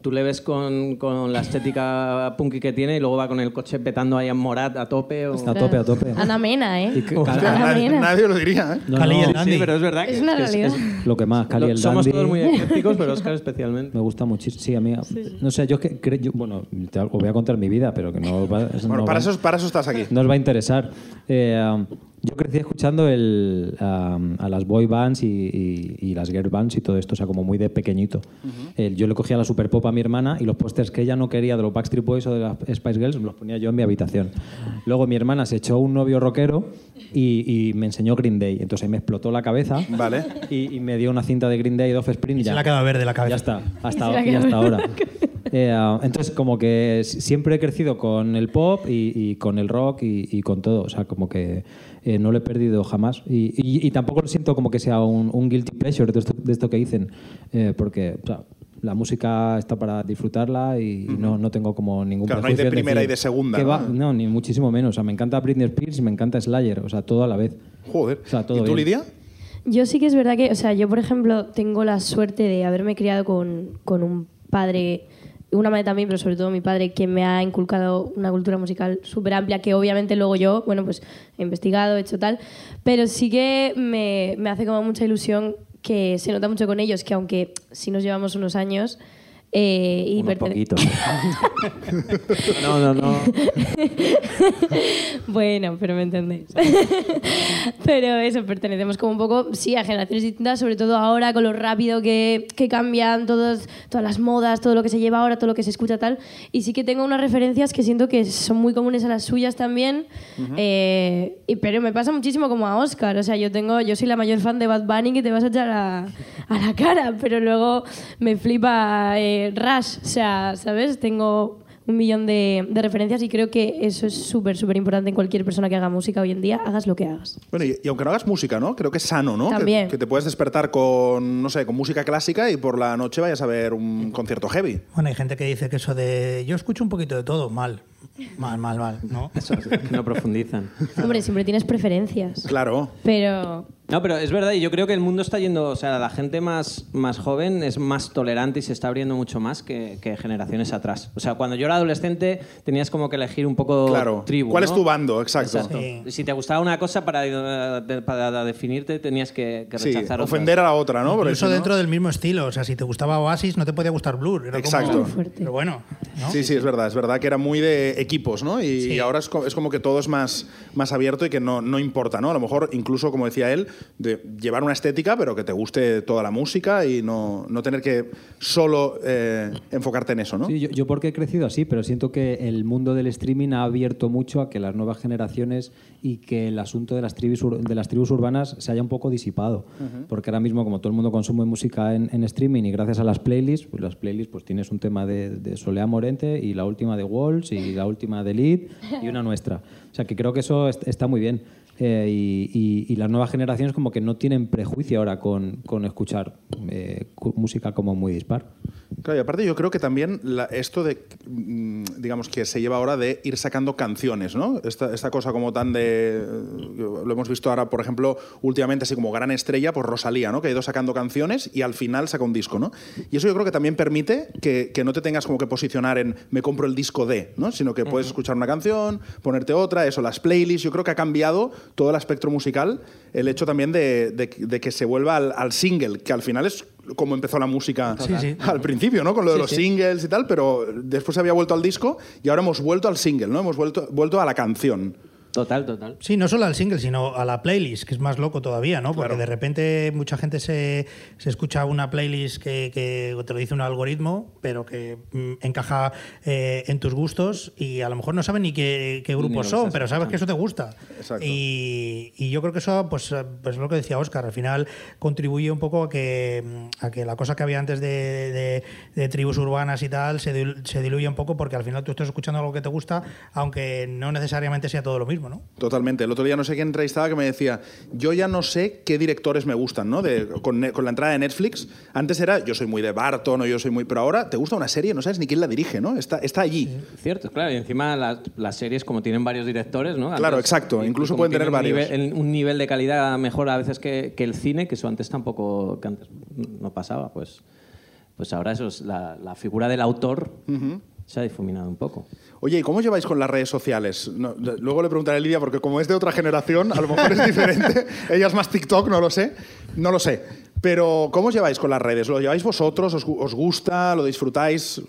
[SPEAKER 9] tú le ves con, con la estética punky que tiene y luego va con el coche petando ahí a Morat a tope. O...
[SPEAKER 11] a tope, a tope.
[SPEAKER 12] Ana Mena, ¿eh?
[SPEAKER 11] Y que-
[SPEAKER 12] Ana
[SPEAKER 8] nadie,
[SPEAKER 12] Mena.
[SPEAKER 8] nadie lo diría, ¿eh?
[SPEAKER 11] No,
[SPEAKER 10] Cali y
[SPEAKER 11] no,
[SPEAKER 10] el Dandy.
[SPEAKER 9] Sí, pero es verdad que
[SPEAKER 12] Es una realidad.
[SPEAKER 11] lo que más, Cali
[SPEAKER 9] lo-
[SPEAKER 11] el
[SPEAKER 9] somos
[SPEAKER 11] Dandy.
[SPEAKER 9] todos muy eclécticos, pero Oscar especialmente.
[SPEAKER 11] Me gusta muchísimo. Sí, a mí. No sé, yo es que creo. yo- bueno, te os voy a contar mi vida, pero que no va,
[SPEAKER 8] Bueno,
[SPEAKER 11] no
[SPEAKER 8] para
[SPEAKER 11] va-
[SPEAKER 8] eso, para eso estás aquí.
[SPEAKER 11] no os va a interesar. Eh, yo crecí escuchando el, um, a las boy bands y, y- y las girl bands y todo esto, o sea, como muy de pequeñito. Eh, yo le cogía la super pop a mi hermana y los pósters que ella no quería de los Backstreet Boys o de las Spice Girls los ponía yo en mi habitación. Luego mi hermana se echó un novio rockero y, y me enseñó Green Day. Entonces ahí me explotó la cabeza
[SPEAKER 8] Vale.
[SPEAKER 11] y, y me dio una cinta de Green Day de Offspring y
[SPEAKER 10] Y se
[SPEAKER 11] ya.
[SPEAKER 10] le ha quedado verde la cabeza.
[SPEAKER 11] Ya está, hasta,
[SPEAKER 12] Se
[SPEAKER 11] y ahora. Eh, ah, entonces, como que siempre he crecido con el pop y, y con el rock y, y con todo. O sea, como que eh, no lo he perdido jamás. Y, y- y tampoco lo siento como que sea un, un guilty pleasure de esto, de esto que dicen. eh, porque o sea, la música está para disfrutarla y, no, no tengo como ningún
[SPEAKER 8] Claro, no hay de primera
[SPEAKER 11] decir
[SPEAKER 8] y de segunda, ¿no?
[SPEAKER 11] va- no, ni muchísimo menos. O sea, me encanta Britney Spears y me encanta Slayer. O sea, todo a la vez.
[SPEAKER 8] Joder.
[SPEAKER 11] O sea, todo
[SPEAKER 8] ¿Y tú,
[SPEAKER 11] bien.
[SPEAKER 8] Lidia?
[SPEAKER 12] Yo sí que es verdad que, o sea, yo por ejemplo tengo la suerte de haberme criado con, con un padre, una madre también, pero sobre todo mi padre, que me ha inculcado una cultura musical súper amplia, que obviamente luego yo, bueno, pues he investigado, he hecho tal, pero sí que me, me hace como mucha ilusión que se nota mucho con ellos, que aunque sí nos llevamos unos años... eh, y
[SPEAKER 11] poquitos.
[SPEAKER 9] No, no, no.
[SPEAKER 12] bueno, pero me entendéis. pero eso, pertenecemos como un poco, sí, a generaciones distintas, sobre todo ahora con lo rápido que, que cambian todos, todas las modas, todo lo que se lleva ahora, todo lo que se escucha tal. Y sí que tengo unas referencias que siento que son muy comunes a las suyas también. Eh, y- pero me pasa muchísimo como a Oscar. O sea, yo tengo, yo soy la mayor fan de Bad Bunny que te vas a echar a, a la cara, pero luego me flipa eh, Rush. O sea, ¿sabes? Tengo un millón de, de referencias y creo que eso es súper, súper importante en cualquier persona que haga música hoy en día, hagas lo que hagas.
[SPEAKER 8] Bueno, y, y aunque no hagas música, ¿no? Creo que es sano, ¿no? Que-
[SPEAKER 12] También.
[SPEAKER 8] Que, te puedes despertar con, no sé, con música clásica y por la noche vayas a ver un concierto heavy.
[SPEAKER 10] Bueno, hay gente que dice que eso de yo escucho un poquito de todo, mal. Mal, mal, mal, ¿no?
[SPEAKER 9] Eso es que no profundizan.
[SPEAKER 12] Hombre, siempre tienes preferencias.
[SPEAKER 8] Claro.
[SPEAKER 12] Pero
[SPEAKER 9] No, pero es verdad, y yo creo que el mundo está yendo, o sea, la gente más, más joven es más tolerante y se está abriendo mucho más que, que generaciones atrás. O sea, cuando yo era adolescente tenías como que elegir un poco
[SPEAKER 8] Claro.
[SPEAKER 9] tribu.
[SPEAKER 8] ¿Cuál
[SPEAKER 9] ¿no?
[SPEAKER 8] es tu bando? Exacto.
[SPEAKER 9] Exacto.
[SPEAKER 10] Sí.
[SPEAKER 9] Si te gustaba una cosa, para, eh, para definirte tenías que, que
[SPEAKER 8] Sí,
[SPEAKER 9] rechazar otras.
[SPEAKER 8] ofender a la otra, ¿no?
[SPEAKER 10] Incluso
[SPEAKER 8] no-
[SPEAKER 10] dentro del mismo estilo. O sea, si te gustaba Oasis, no te podía gustar Blur. Era como-
[SPEAKER 8] Exacto. Muy
[SPEAKER 12] fuerte.
[SPEAKER 10] Pero bueno, ¿no?
[SPEAKER 8] Sí, sí, es verdad. Es verdad que era muy de equipos, ¿no? Y,
[SPEAKER 10] Sí.
[SPEAKER 8] y ahora es, co- es como que todo es más, más abierto y que no, no importa, ¿no? A lo mejor, incluso, como decía él, de llevar una estética, pero que te guste toda la música y no, no tener que solo eh, enfocarte en eso, ¿no?
[SPEAKER 11] Sí, yo, yo porque he crecido así, pero siento que el mundo del streaming ha abierto mucho a que las nuevas generaciones y que el asunto de las tribus, de las tribus urbanas se haya un poco disipado. Porque ahora mismo, como todo el mundo consume música en, en streaming y gracias a las playlists, pues las playlists pues tienes un tema de, de Solea Morente y la última de Walls y la última de Lead y una nuestra. O sea que creo que eso est- está muy bien. Eh, y, y- y las nuevas generaciones como que no tienen prejuicio ahora con, con escuchar eh, música como muy dispar.
[SPEAKER 8] Claro, y aparte yo creo que también la- esto de, mm, digamos, que se lleva ahora de ir sacando canciones, ¿no? Esta, esta cosa como tan de... Lo hemos visto ahora, por ejemplo, últimamente así como gran estrella, pues Rosalía, ¿no? Que ha ido sacando canciones y al final saca un disco, ¿no? Y eso yo creo que también permite que, que no te tengas como que posicionar en me compro el disco de, ¿no? Sino que puedes escuchar una canción, ponerte otra, eso, las playlists. Yo creo que ha cambiado todo el aspecto musical el hecho también de, de- de que se vuelva al, al single, que al final es como empezó la música
[SPEAKER 10] Sí, sí.
[SPEAKER 8] al principio, ¿no? Con lo de
[SPEAKER 9] Sí,
[SPEAKER 8] los singles y tal, pero después se había vuelto al disco y ahora hemos vuelto al single, ¿no? Hemos vuelto, vuelto a la canción.
[SPEAKER 9] Total, total.
[SPEAKER 10] Sí, no solo al single, sino a la playlist, que es más loco todavía, ¿no? Porque de repente mucha gente se, se escucha una playlist que, que te lo dice un algoritmo, pero que mm, encaja eh, en tus gustos y a lo mejor no saben ni qué, grupos son, pero sabes que eso te gusta.
[SPEAKER 8] Exacto.
[SPEAKER 10] Y, y yo creo que eso, pues, pues es lo que decía Oscar, al final contribuye un poco a que, mm, a que la cosa que había antes de, de- de tribus urbanas y tal se, dil- se diluye un poco porque al final tú estás escuchando algo que te gusta, aunque no necesariamente sea todo lo mismo, ¿no?
[SPEAKER 8] Totalmente. El otro día no sé quién entrevistaba que me decía, yo ya no sé qué directores me gustan, ¿no? De- con, con la entrada de Netflix, antes era, yo soy muy de Barton o yo soy muy... Pero ahora te gusta una serie, no sabes ni quién la dirige, ¿no? Está, está allí.
[SPEAKER 9] Cierto, claro. Y encima las, las series, como tienen varios directores, ¿no?
[SPEAKER 8] Claro, exacto. Incluso pueden tener
[SPEAKER 9] un
[SPEAKER 8] varios.
[SPEAKER 9] nivel- un nivel de calidad mejor a veces que, que el cine, que eso antes tampoco que antes no pasaba. Pues, pues ahora eso es la, la figura del autor se ha difuminado un poco.
[SPEAKER 8] Oye, ¿y cómo lleváis con las redes sociales? No, luego le preguntaré a Lidia, porque como es de otra generación, a lo mejor es diferente. Ella es más TikTok, no lo sé. No lo sé. Pero, ¿cómo lleváis con las redes? ¿Lo lleváis vosotros? ¿Os, gu- os gusta? ¿Lo disfrutáis?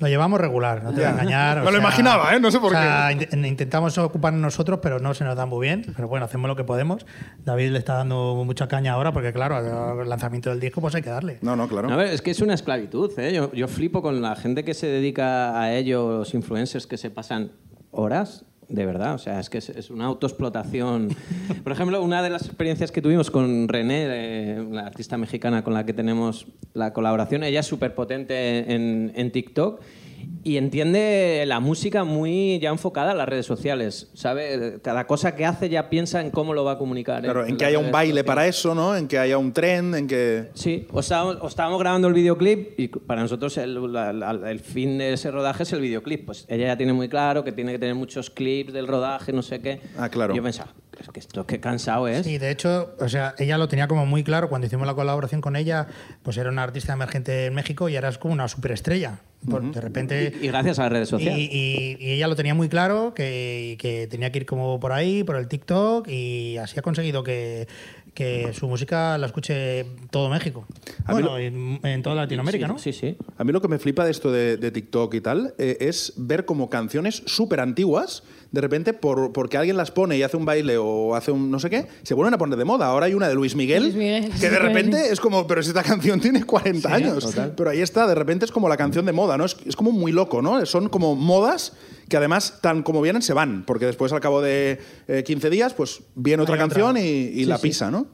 [SPEAKER 10] Lo llevamos regular, no te voy a engañar. o
[SPEAKER 8] Me lo imaginaba, ¿eh? No sé por
[SPEAKER 10] o sea, int- Intentamos ocuparnos nosotros, pero no se nos da muy bien. Pero bueno, hacemos lo que podemos. David le está dando mucha caña ahora, porque claro, al lanzamiento del disco pues hay que darle.
[SPEAKER 8] No, no, claro.
[SPEAKER 9] A ver, es que es una esclavitud. ¿eh? Yo, yo flipo con la gente que se dedica a ello, los influencers que se pasan horas. De verdad, o sea, es que es, una autoexplotación. Por ejemplo, una de las experiencias que tuvimos con René, eh, la artista mexicana con la que tenemos la colaboración, ella es súper potente en, en TikTok y entiende la música muy ya enfocada a las redes sociales. ¿Sabe? Cada cosa que hace ya piensa en cómo lo va a comunicar.
[SPEAKER 8] Claro, en que
[SPEAKER 9] las
[SPEAKER 8] haya un baile
[SPEAKER 9] sociales.
[SPEAKER 8] para eso, ¿no? En que haya un tren, en que...
[SPEAKER 9] Sí, o estábamos, o estábamos grabando el videoclip y para nosotros el, la- la- el fin de ese rodaje es el videoclip. Pues ella ya tiene muy claro que tiene que tener muchos clips del rodaje, no sé qué.
[SPEAKER 8] Ah, claro.
[SPEAKER 9] Y yo pensaba, es que esto qué cansado es.
[SPEAKER 10] Sí, de hecho, o sea, ella lo tenía como muy claro cuando hicimos la colaboración con ella, pues era una artista emergente en México y ahora es como una superestrella. Por- De repente
[SPEAKER 9] Y gracias a las redes sociales.
[SPEAKER 10] Y, y- y ella lo tenía muy claro, que, que tenía que ir como por ahí, por el TikTok, y así ha conseguido que, que su música la escuche todo México.
[SPEAKER 8] A mí
[SPEAKER 10] Bueno,
[SPEAKER 8] lo-
[SPEAKER 10] en, en toda Latinoamérica,
[SPEAKER 9] sí,
[SPEAKER 10] ¿no?
[SPEAKER 9] Sí, sí.
[SPEAKER 8] A mí lo que me flipa de esto de, de TikTok y tal eh, es ver como canciones súper antiguas, de repente, por, porque alguien las pone y hace un baile o hace un no sé qué, se vuelven a poner de moda. Ahora hay una de Luis Miguel,
[SPEAKER 12] Luis Miguel,
[SPEAKER 8] que de repente es como, pero si esta canción tiene 40
[SPEAKER 10] Sí,
[SPEAKER 8] años.
[SPEAKER 9] total.
[SPEAKER 8] Pero ahí está, de repente es como la canción de moda, ¿no? Es, es como muy loco, ¿no? Son como modas que además, tan como vienen, se van, porque después al cabo de eh, 15 días, pues viene otra canción y, y
[SPEAKER 9] Sí,
[SPEAKER 8] la
[SPEAKER 9] sí.
[SPEAKER 8] pisa, ¿no?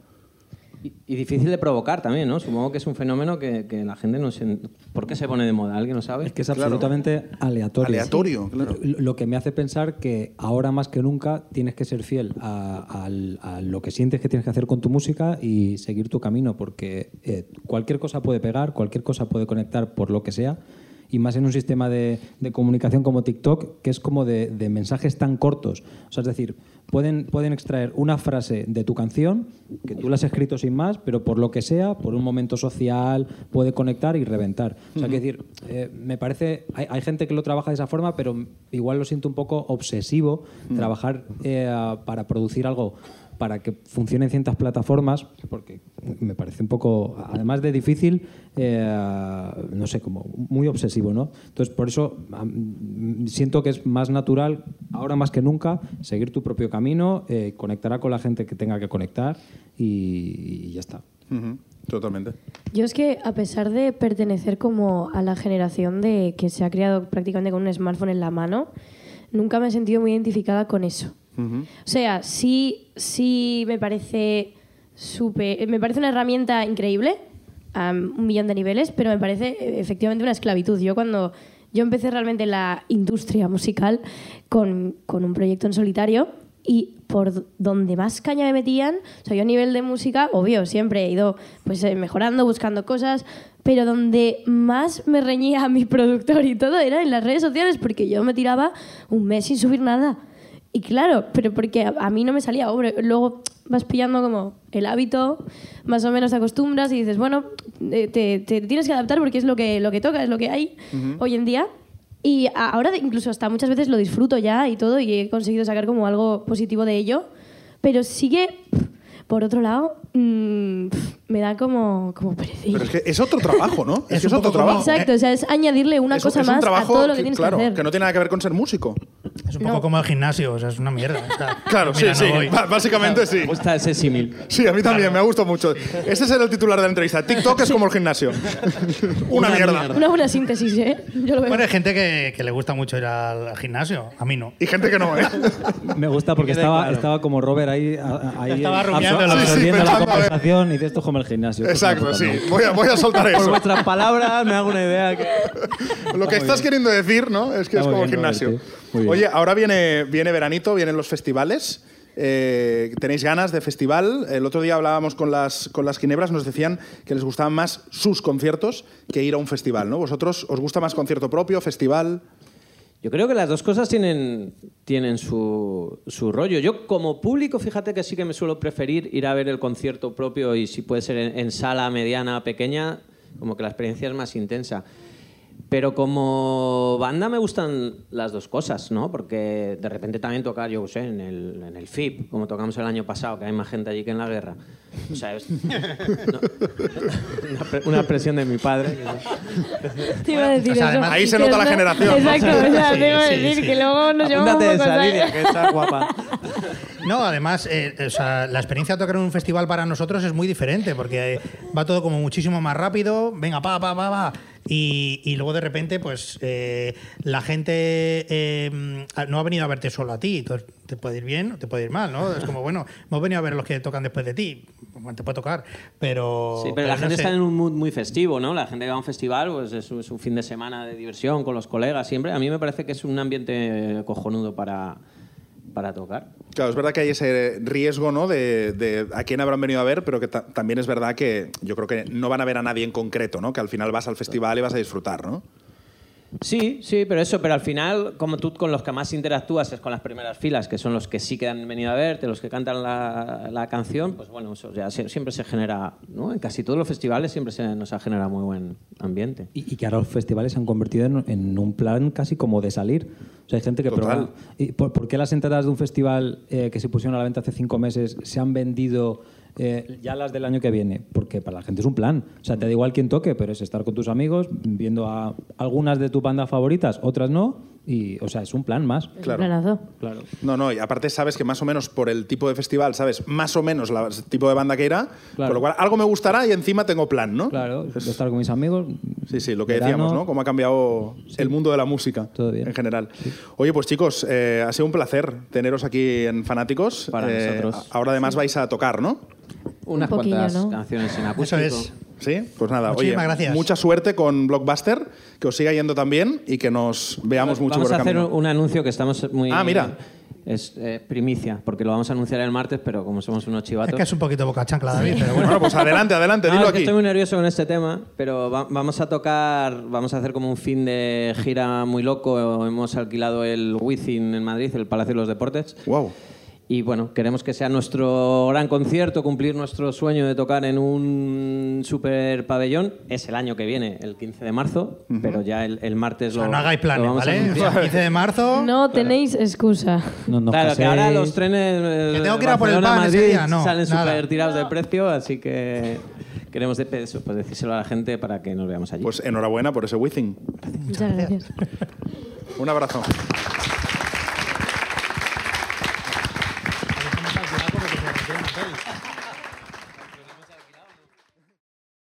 [SPEAKER 9] Y, y difícil de provocar también, ¿no? Supongo que es un fenómeno que, que la gente no se... ¿Por qué se pone de moda? ¿Alguien lo sabe?
[SPEAKER 11] Es que es
[SPEAKER 8] Claro.
[SPEAKER 11] absolutamente aleatorio.
[SPEAKER 8] Aleatorio, claro.
[SPEAKER 11] Lo lo que me hace pensar que ahora más que nunca tienes que ser fiel a, al- a lo que sientes que tienes que hacer con tu música y seguir tu camino, porque eh, cualquier cosa puede pegar, cualquier cosa puede conectar por lo que sea, y más en un sistema de, de comunicación como TikTok, que es como de, de mensajes tan cortos. O sea, es decir, pueden, pueden extraer una frase de tu canción, que tú la has escrito sin más, pero por lo que sea, por un momento social, puede conectar y reventar. O sea, que decir, eh, me parece, hay, hay gente que lo trabaja de esa forma, pero igual lo siento un poco obsesivo, trabajar eh, para producir algo para que funcione en ciertas plataformas, porque me parece un poco, además de difícil, eh, no sé, como muy obsesivo, ¿no? Entonces, por eso siento que es más natural, ahora más que nunca, seguir tu propio camino, eh, conectará con la gente que tenga que conectar y, y ya está.
[SPEAKER 8] Totalmente.
[SPEAKER 12] Yo es que a pesar de pertenecer como a la generación de que se ha criado prácticamente con un smartphone en la mano, nunca me he sentido muy identificada con eso.
[SPEAKER 8] Ujú.
[SPEAKER 12] O sea, sí, sí me parece súper, me parece una herramienta increíble a un millón de niveles, pero me parece eh, efectivamente una esclavitud. Yo cuando yo empecé realmente la industria musical con, con un proyecto en solitario y por donde más caña me metían, o sea, yo a nivel de música, obvio, siempre he ido pues eh, mejorando, buscando cosas, pero donde más me reñía a mi productor y todo era en las redes sociales, porque yo me tiraba un mes sin subir nada. Y claro, pero porque a, a mí no me salía, hombre, luego vas pillando como el hábito, más o menos te acostumbras y dices, bueno, eh, te, te tienes que adaptar porque es lo que, lo que toca, es lo que hay hoy en día. Y ahora incluso hasta muchas veces lo disfruto ya y todo y he conseguido sacar como algo positivo de ello, pero sigue, por otro lado, mm, me da como, como perecilla.
[SPEAKER 8] Pero es que es otro trabajo, ¿no? Es, que es otro trabajo.
[SPEAKER 12] Exacto, o sea, es añadirle una
[SPEAKER 8] Es-
[SPEAKER 12] cosa
[SPEAKER 8] es un
[SPEAKER 12] más a
[SPEAKER 8] trabajo
[SPEAKER 12] todo lo que
[SPEAKER 8] que,
[SPEAKER 12] tienes
[SPEAKER 8] claro,
[SPEAKER 12] que hacer.
[SPEAKER 8] que no tiene nada que ver con ser músico.
[SPEAKER 10] Es un poco como el gimnasio, o sea, es una mierda. o sea,
[SPEAKER 8] Claro, sí,
[SPEAKER 10] mira, no
[SPEAKER 8] sí.
[SPEAKER 10] voy.
[SPEAKER 8] Ba- Básicamente sí.
[SPEAKER 9] Me gusta ese símil.
[SPEAKER 8] Sí, a mí también, me ha gustado mucho. Este es el titular de la entrevista. TikTok es como el gimnasio. Una, mierda.
[SPEAKER 12] Una buena síntesis, ¿eh? Yo lo veo.
[SPEAKER 10] Bueno, hay gente que, que le gusta mucho ir al, al gimnasio. A mí no.
[SPEAKER 8] Y gente que no, ¿eh?
[SPEAKER 11] Me gusta porque estaba,
[SPEAKER 9] claro.
[SPEAKER 11] estaba como Robert ahí, a- ahí
[SPEAKER 10] Estaba
[SPEAKER 11] absor- absorbiendo la
[SPEAKER 8] pensando, a ver.
[SPEAKER 11] conversación y dice esto es el gimnasio. esto es una
[SPEAKER 8] Exacto, sí.
[SPEAKER 11] mierda".
[SPEAKER 8] Voy a, voy a soltar
[SPEAKER 9] Por
[SPEAKER 8] eso.
[SPEAKER 9] vuestras palabras me hago una idea que...
[SPEAKER 8] Lo que estás queriendo decir, ¿no? Es que
[SPEAKER 11] Está
[SPEAKER 8] es como el gimnasio.
[SPEAKER 11] Robert.
[SPEAKER 8] Oye, ahora viene, viene veranito, vienen los festivales. Eh, ¿Tenéis ganas de festival? El otro día hablábamos con las, con las ginebras, nos decían que les gustaban más sus conciertos que ir a un festival, ¿no? ¿Vosotros os gusta más concierto propio, festival?
[SPEAKER 9] Yo creo que las dos cosas tienen, tienen su, su rollo. Yo como público, fíjate que sí que me suelo preferir ir a ver el concierto propio y si puede ser en, sala mediana, pequeña, como que la experiencia es más intensa. Pero como banda me gustan las dos cosas, ¿no? Porque de repente también tocar, yo sé, en el, en el FIP, como tocamos el año pasado, que hay más gente allí que en la guerra. O sea, es no, una, pre- una presión de mi padre.
[SPEAKER 12] Te iba a decir
[SPEAKER 10] o sea,
[SPEAKER 12] eso.
[SPEAKER 10] además-
[SPEAKER 8] Ahí se nota la
[SPEAKER 12] no-
[SPEAKER 8] generación, ¿no?
[SPEAKER 12] Exacto, o sea,
[SPEAKER 10] Sí,
[SPEAKER 12] te iba a
[SPEAKER 10] sí,
[SPEAKER 12] decir
[SPEAKER 10] sí.
[SPEAKER 12] que luego nos llevamos un poco
[SPEAKER 9] esa línea, que está guapa.
[SPEAKER 10] No, además, eh, o sea, la experiencia de tocar en un festival para nosotros es muy diferente, porque eh, va todo como muchísimo más rápido, venga, pa, pa, pa, pa. Y, y luego de repente, pues eh, la gente eh, no ha venido a verte solo a ti. Entonces, te puede ir bien o te puede ir mal, ¿no? Es como, bueno, hemos venido a ver los que tocan después de ti. Bueno, te puede tocar, pero.
[SPEAKER 9] Sí, pero la
[SPEAKER 10] no
[SPEAKER 9] gente
[SPEAKER 10] sé.
[SPEAKER 9] está en un mood muy festivo, ¿no? La gente que va a un festival, pues es un fin de semana de diversión con los colegas siempre. A mí me parece que es un ambiente cojonudo para, para tocar.
[SPEAKER 8] Claro, es verdad que hay ese riesgo, ¿no? De, a quién habrán venido a ver, pero que ta- también es verdad que yo creo que no van a ver a nadie en concreto, ¿no? Que al final vas al festival y vas a disfrutar, ¿no?
[SPEAKER 9] Sí, sí, pero eso, pero al final, como tú con los que más interactúas es con las primeras filas, que son los que sí que han venido a verte, los que cantan la, la canción, pues bueno, eso ya sie- siempre se genera, ¿no? En casi todos los festivales siempre se nos ha generado muy buen ambiente.
[SPEAKER 11] Y, y que ahora los festivales se han convertido en, en un plan casi como de salir. O sea, hay gente que
[SPEAKER 8] Total.
[SPEAKER 11] ¿Y por, por qué las entradas de un festival eh, que se pusieron a la venta hace cinco meses se han vendido eh, ya las del año que viene? Porque para la gente es un plan. O sea, te da igual quién toque, pero es estar con tus amigos, viendo a algunas de tu banda favoritas, otras no. Y, o sea, es un plan más.
[SPEAKER 8] Claro.
[SPEAKER 12] planazo.
[SPEAKER 11] Claro.
[SPEAKER 8] No, no, y aparte sabes que más o menos por el tipo de festival, sabes más o menos la- el tipo de banda que irá,
[SPEAKER 11] Claro.
[SPEAKER 8] por lo cual algo me gustará y encima tengo plan, ¿no?
[SPEAKER 11] Claro, estar con mis amigos.
[SPEAKER 8] Sí, sí, lo que
[SPEAKER 11] verano,
[SPEAKER 8] decíamos, ¿no? Cómo ha cambiado el mundo de la música
[SPEAKER 11] Todo bien.
[SPEAKER 8] en general. Oye, pues chicos, eh, ha sido un placer teneros aquí en Fanáticos.
[SPEAKER 9] Para
[SPEAKER 8] Eh,
[SPEAKER 9] nosotros.
[SPEAKER 8] Ahora además vais a tocar, ¿no?
[SPEAKER 9] Unas
[SPEAKER 12] poquillo,
[SPEAKER 9] cuantas
[SPEAKER 12] ¿no?
[SPEAKER 9] canciones en acústico.
[SPEAKER 10] Eso es.
[SPEAKER 8] Sí, pues nada,
[SPEAKER 10] Muchísimas
[SPEAKER 8] oye,
[SPEAKER 10] gracias.
[SPEAKER 8] mucha suerte con Blockbuster, que os siga yendo también y que nos veamos mucho
[SPEAKER 9] Vamos
[SPEAKER 8] por
[SPEAKER 9] a
[SPEAKER 8] el
[SPEAKER 9] hacer
[SPEAKER 8] camino.
[SPEAKER 9] un anuncio que estamos muy...
[SPEAKER 8] Ah, mira.
[SPEAKER 9] Es eh, primicia, porque lo vamos a anunciar el martes, pero como somos unos
[SPEAKER 10] Es
[SPEAKER 9] chivatos...
[SPEAKER 10] que es un poquito boca chancla, David, pero bueno.
[SPEAKER 8] Bueno, pues adelante, adelante,
[SPEAKER 9] No,
[SPEAKER 8] dilo
[SPEAKER 9] es que
[SPEAKER 8] aquí.
[SPEAKER 9] estoy muy nervioso con este tema, pero va- vamos a tocar, vamos a hacer como un fin de gira muy loco. Hemos alquilado el Within en Madrid, el Palacio de los Deportes.
[SPEAKER 8] Wow.
[SPEAKER 9] Y bueno, queremos que sea nuestro gran concierto, cumplir nuestro sueño de tocar en un super pabellón. Es el año que viene, el 15 de marzo, pero ya el, el martes
[SPEAKER 10] O sea,
[SPEAKER 9] lo,
[SPEAKER 10] no hagáis planes, ¿vale? O sea, 15 de marzo.
[SPEAKER 12] No tenéis excusa.
[SPEAKER 11] No, no
[SPEAKER 9] Claro, que ahora los trenes eh,
[SPEAKER 10] Que tengo que ir a por el pan ese
[SPEAKER 9] Madrid
[SPEAKER 10] día, no,
[SPEAKER 9] salen súper tirados de precio, así que queremos de eso, pues decírselo a la gente para que nos veamos allí.
[SPEAKER 8] Pues enhorabuena por ese Withing.
[SPEAKER 12] Muchas gracias.
[SPEAKER 8] Un abrazo.